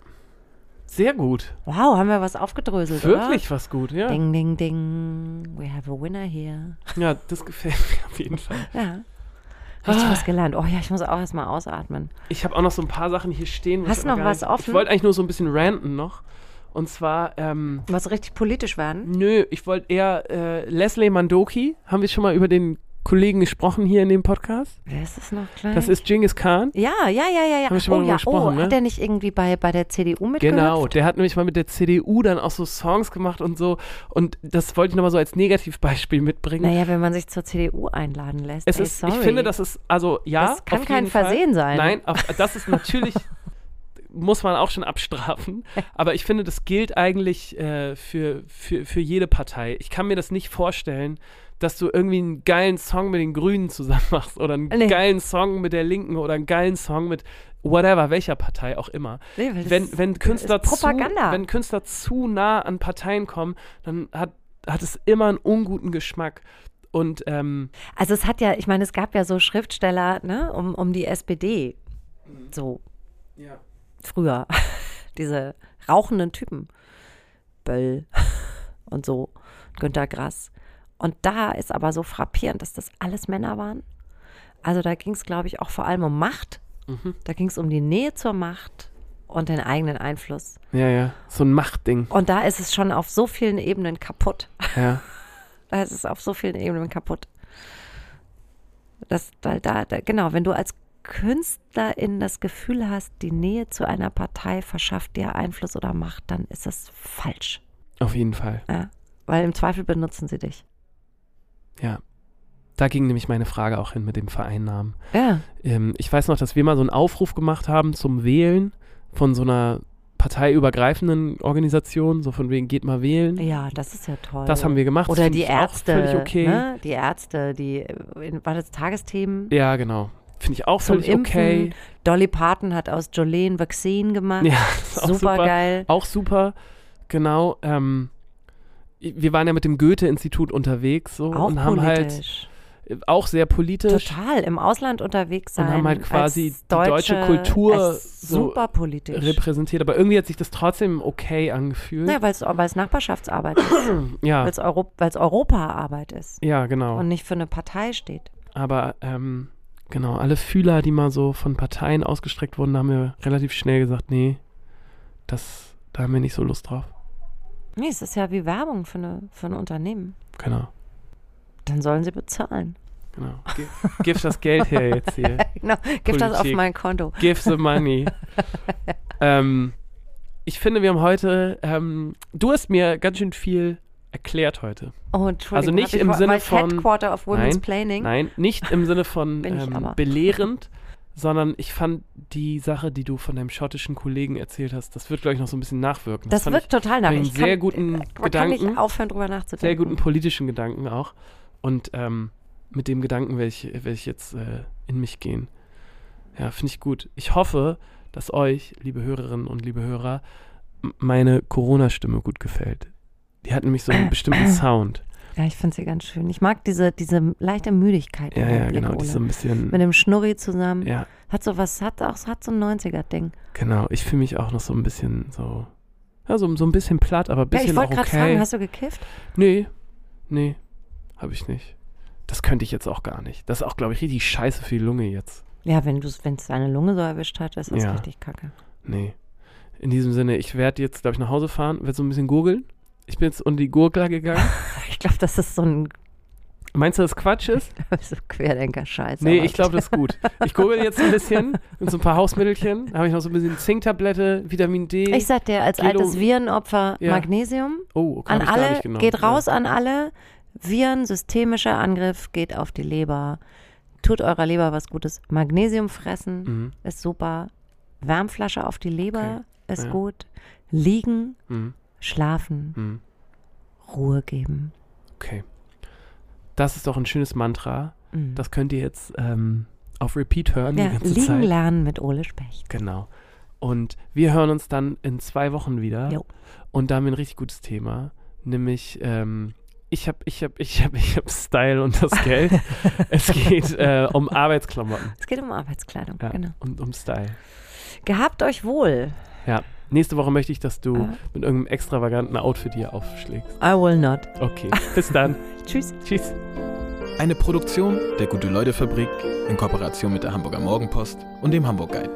Sehr gut. Wow, haben wir was aufgedröselt, Wirklich was gut, ja. oder? Ding, ding, ding. We have a winner here. Ja, das gefällt mir auf jeden Fall. <laughs> Ja. Richtig Ah. was gelernt. Oh ja, ich muss auch erstmal ausatmen. Ich habe auch noch so ein paar Sachen hier stehen. Hast du noch was nicht- offen? Ich wollte eigentlich nur so ein bisschen ranten noch. Und zwar, ähm, Was richtig politisch werden? nö, ich wollte eher äh, Leslie Mandoki. Haben wir schon mal über den Kollegen gesprochen hier in dem Podcast? Wer ist das noch gleich? Das ist Genghis Khan. ja, ja, ja, ja, ja. Haben wir schon mal oh drüber ja, gesprochen, oh, ne? hat der nicht irgendwie bei, bei der CDU mitgehört? Genau, der hat nämlich mal mit der CDU dann auch so Songs gemacht und so. Und das wollte ich nochmal so als Negativbeispiel mitbringen. Naja, wenn man sich zur CDU einladen lässt. Es ey, ist, sorry. ich finde, das ist, also ja. Das kann kein jeden Fall. Versehen sein. Nein, auf, das ist natürlich, <laughs> muss man auch schon abstrafen. Aber ich finde, das gilt eigentlich äh, für, für, für jede Partei. Ich kann mir das nicht vorstellen, dass du irgendwie einen geilen Song mit den Grünen zusammen machst oder einen Nee. geilen Song mit der Linken oder einen geilen Song mit whatever, welcher Partei auch immer. Nee, wenn, wenn, Künstler. Zu, wenn Künstler zu nah an Parteien kommen, dann hat, hat es immer einen unguten Geschmack. Und ähm, Also es hat ja, ich meine, es gab ja so Schriftsteller, ne, um, um die SPD. So ja. früher. <laughs> Diese rauchenden Typen. Böll <laughs> und so. Günter Grass. Und da ist aber so frappierend, dass das alles Männer waren. Also da ging es, glaube ich, auch vor allem um Macht. Mhm. Da ging es um die Nähe zur Macht und den eigenen Einfluss. ja, ja, so ein Machtding. Und da ist es schon auf so vielen Ebenen kaputt. Ja. <laughs> Da ist es auf so vielen Ebenen kaputt. Das, da, da, da, genau, wenn du als Künstlerin das Gefühl hast, die Nähe zu einer Partei verschafft dir Einfluss oder Macht, dann ist das falsch. Auf jeden Fall. Ja? Weil im Zweifel benutzen sie dich. Ja. Da ging nämlich meine Frage auch hin mit dem Vereinnahmen. Ja. Ähm, ich weiß noch, dass wir mal so einen Aufruf gemacht haben zum Wählen von so einer parteiübergreifenden Organisation, so von wegen geht mal wählen. Ja, das ist ja toll. Das haben wir gemacht. Oder die Ärzte. Völlig okay. Ne? Die Ärzte, die, in, war das Tagesthemen? Ja, genau. Finde ich auch Zum völlig Impfen. okay. Dolly Parton hat aus Jolene Vaccine gemacht. Ja, <laughs> super, super. geil. Auch super, genau. Ähm, wir waren ja mit dem Goethe-Institut unterwegs so Auch und haben halt politisch. äh, auch sehr politisch Total, im Ausland unterwegs sein. und haben halt quasi als die deutsche Deutsche, Kultur so repräsentiert. Aber irgendwie hat sich das trotzdem okay angefühlt. Ja, weil es Nachbarschaftsarbeit ist, <clears throat> ja, weil es Euro, Europaarbeit ist ja, genau. und nicht für eine Partei steht. Aber ähm, genau, alle Fühler, die mal so von Parteien ausgestreckt wurden, haben wir relativ schnell gesagt, nee, das, da haben wir nicht so Lust drauf. Nee, es ist ja wie Werbung für, eine, für ein Unternehmen. Genau, Dann sollen sie bezahlen. genau. Gib, das Geld her jetzt hier. <laughs> Genau, gib das auf mein Konto. Give the money. <laughs> ähm, ich finde, wir haben heute, ähm, du hast mir ganz schön viel erklärt heute. Oh, Entschuldigung. Also nicht im Sinne von- Headquarter of Women's Nein, Planning. Nein, nicht im Sinne von ähm, belehrend, sondern ich fand die Sache, die du von deinem schottischen Kollegen erzählt hast, das wird, glaube ich, noch so ein bisschen nachwirken. Das fand wird total ich Ich einen sehr kann, guten man kann Gedanken. nicht aufhören, drüber nachzudenken. sehr guten politischen Gedanken auch. Und ähm, mit dem Gedanken werde ich, werde ich jetzt äh, in mich gehen. Ja, finde ich gut. Ich hoffe, dass euch, liebe Hörerinnen und liebe Hörer, meine Corona-Stimme gut gefällt. Die hat nämlich so einen bestimmten <clears throat> Sound. Ja, ich finde sie ganz schön. Ich mag diese, diese leichte Müdigkeit. Ja, ja, Blick, genau. Die Ole. ist so ein bisschen. Mit dem Schnurri zusammen. Ja, Hat so was, hat auch, hat so ein 90er-Ding. genau. Ich fühle mich auch noch so ein bisschen so. Ja, so, so ein bisschen platt, aber ein Ja, bisschen ich wollte gerade okay. fragen, hast du gekifft? Nee, nee, habe ich nicht. Das könnte ich jetzt auch gar nicht. Das ist auch, glaube ich, richtig scheiße für die Lunge jetzt. Ja, wenn es deine Lunge so erwischt hat, ist das Ja. richtig kacke. Nee. In diesem Sinne, ich werde jetzt, glaube ich, nach Hause fahren, werde so ein bisschen gurgeln. Ich bin jetzt unter die Gurgler gegangen. <laughs> Ich glaube, das ist so ein Meinst du, dass Quatsch ist? <laughs> so Querdenker-Scheiße. Nee, ich glaube, das ist gut. Ich google jetzt ein bisschen mit so ein paar Hausmittelchen. Da habe ich noch so ein bisschen Zinktablette, Vitamin D. Ich sag dir, als Kilo- altes Virenopfer Ja. Magnesium. oh, okay, An alle, geht raus Ja. an alle. Viren, systemischer Angriff, geht auf die Leber. Tut eurer Leber was Gutes. Magnesium fressen Mhm. ist super. Wärmflasche auf die Leber ist Ja. gut. Liegen, Mhm. Schlafen, Mhm. Ruhe geben. Okay. Das ist doch ein schönes Mantra. Mhm. Das könnt ihr jetzt ähm, auf Repeat hören ja, die ganze liegen Zeit. lernen mit Ole Specht. Genau. Und wir hören uns dann in zwei Wochen wieder. Jo. Und da haben wir ein richtig gutes Thema. Nämlich, ähm, ich habe ich hab, ich hab, ich hab Style und das Geld. <laughs> es geht äh, um Arbeitsklamotten. Es geht um Arbeitskleidung, Ja, genau. und um Style. Gehabt euch wohl. Nächste Woche möchte ich, dass du Ah. mit irgendeinem extravaganten Outfit hier aufschlägst. I will not. Okay, bis dann. <laughs> Tschüss. Tschüss. Eine Produktion der Gute-Leute-Fabrik in Kooperation mit der Hamburger Morgenpost und dem Hamburg Guide.